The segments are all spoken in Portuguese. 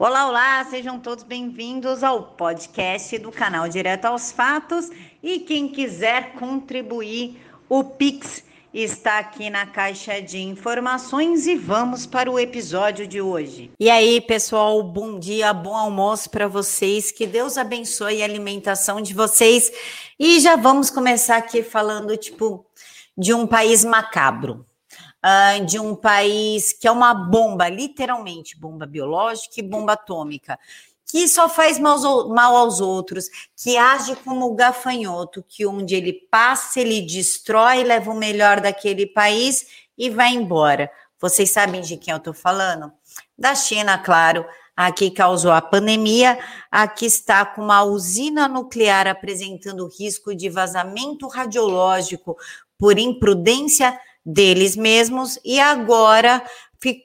Olá, olá, sejam todos bem-vindos ao podcast do canal Direto aos Fatos. E quem quiser contribuir, o Pix está aqui na caixa de informações e vamos para o episódio de hoje. E aí, pessoal, bom dia, bom almoço para vocês. Que Deus abençoe a alimentação de vocês. E já vamos começar aqui falando tipo de um país macabro uh, de um país que é uma bomba, literalmente, bomba biológica e bomba atômica, que só faz mal, aos outros, que age como gafanhoto, que onde ele passa, ele destrói, leva o melhor daquele país e vai embora. Vocês sabem de quem eu estou falando? Da China, claro. Aqui causou a pandemia, aqui está com uma usina nuclear apresentando risco de vazamento radiológico por imprudência deles mesmos e agora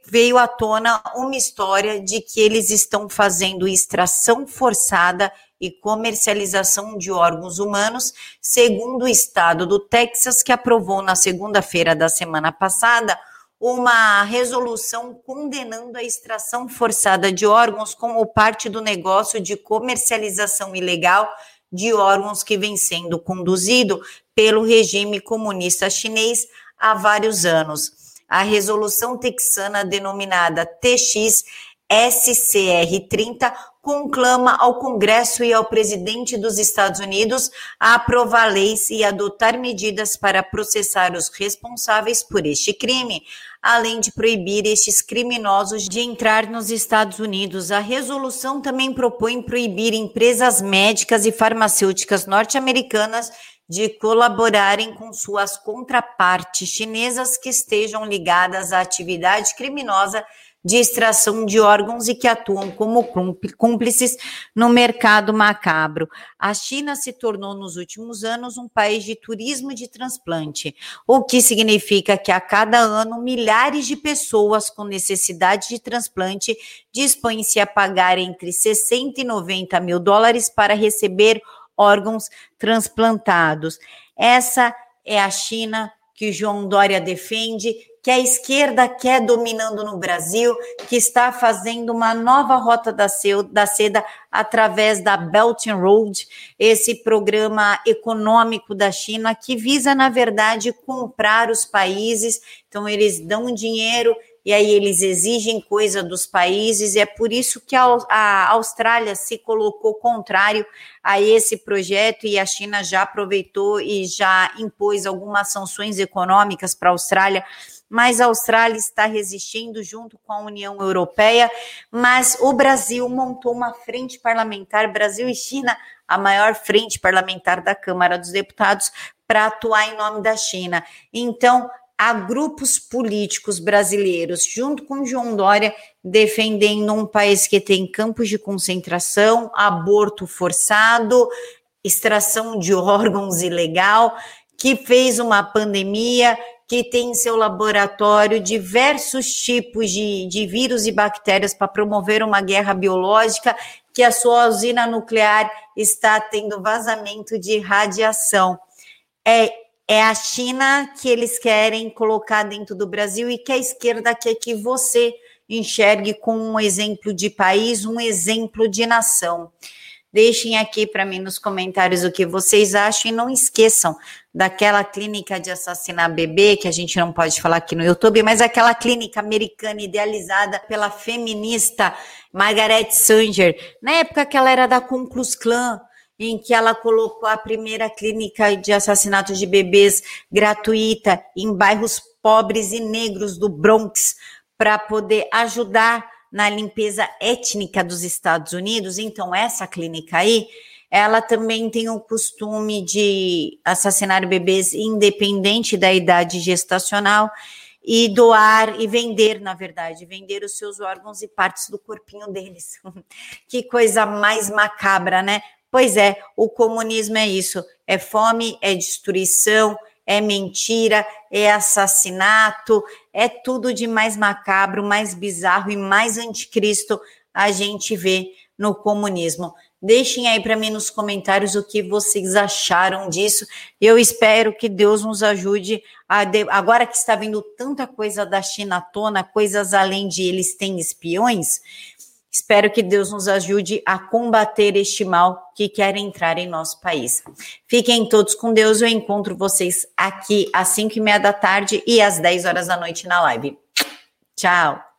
veio à tona uma história de que eles estão fazendo extração forçada e comercialização de órgãos humanos, segundo o estado do Texas, que aprovou na segunda-feira da semana passada uma resolução condenando a extração forçada de órgãos como parte do negócio de comercialização ilegal de órgãos que vem sendo conduzido pelo regime comunista chinês há vários anos. A resolução texana denominada TX SCR-30 conclama ao Congresso e ao presidente dos Estados Unidos a aprovar leis e adotar medidas para processar os responsáveis por este crime, além de proibir estes criminosos de entrar nos Estados Unidos. A resolução também propõe proibir empresas médicas e farmacêuticas norte-americanas de colaborarem com suas contrapartes chinesas que estejam ligadas à atividade criminosa de extração de órgãos e que atuam como cúmplices no mercado macabro. A China se tornou nos últimos anos um país de turismo de transplante, o que significa que a cada ano milhares de pessoas com necessidade de transplante dispõem-se a pagar entre 60 e 90 mil dólares para receber órgãos transplantados. Essa é a China que João Dória defende, que a esquerda quer dominando no Brasil, que está fazendo uma nova rota da seda através da Belt and Road, esse programa econômico da China que visa, na verdade, comprar os países. Então, eles dão dinheiro e aí eles exigem coisa dos países, e é por isso que a Austrália se colocou contrário a esse projeto e a China já aproveitou e já impôs algumas sanções econômicas para a Austrália mas a Austrália está resistindo junto com a União Europeia, mas o Brasil montou uma frente parlamentar, Brasil e China, a maior frente parlamentar da Câmara dos Deputados, para atuar em nome da China. Então, há grupos políticos brasileiros, junto com João Dória, defendendo um país que tem campos de concentração, aborto forçado, extração de órgãos ilegal, que fez uma pandemia, que tem em seu laboratório diversos tipos de, de vírus e bactérias para promover uma guerra biológica, que a sua usina nuclear está tendo vazamento de radiação. É é a China que eles querem colocar dentro do Brasil e que a esquerda quer que você enxergue como um exemplo de país, um exemplo de nação. Deixem aqui para mim nos comentários o que vocês acham e não esqueçam daquela clínica de assassinar bebê, que a gente não pode falar aqui no YouTube, mas aquela clínica americana idealizada pela feminista Margaret Sanger, na época que ela era da Ku Klux Klan, em que ela colocou a primeira clínica de assassinato de bebês gratuita em bairros pobres e negros do Bronx para poder ajudar na limpeza étnica dos Estados Unidos. Então, essa clínica aí, ela também tem o costume de assassinar bebês independente da idade gestacional e doar e vender, na verdade, vender os seus órgãos e partes do corpinho deles. que coisa mais macabra, né? Pois é, o comunismo é isso: é fome, é destruição, é mentira, é assassinato, é tudo de mais macabro, mais bizarro e mais anticristo a gente vê no comunismo. Deixem aí para mim nos comentários o que vocês acharam disso. Eu espero que Deus nos ajude a de... agora que está vendo tanta coisa da China à tona, coisas além de eles têm espiões, Espero que Deus nos ajude a combater este mal que quer entrar em nosso país. Fiquem todos com Deus. Eu encontro vocês aqui às 5 e meia da tarde e às 10 horas da noite na live. Tchau!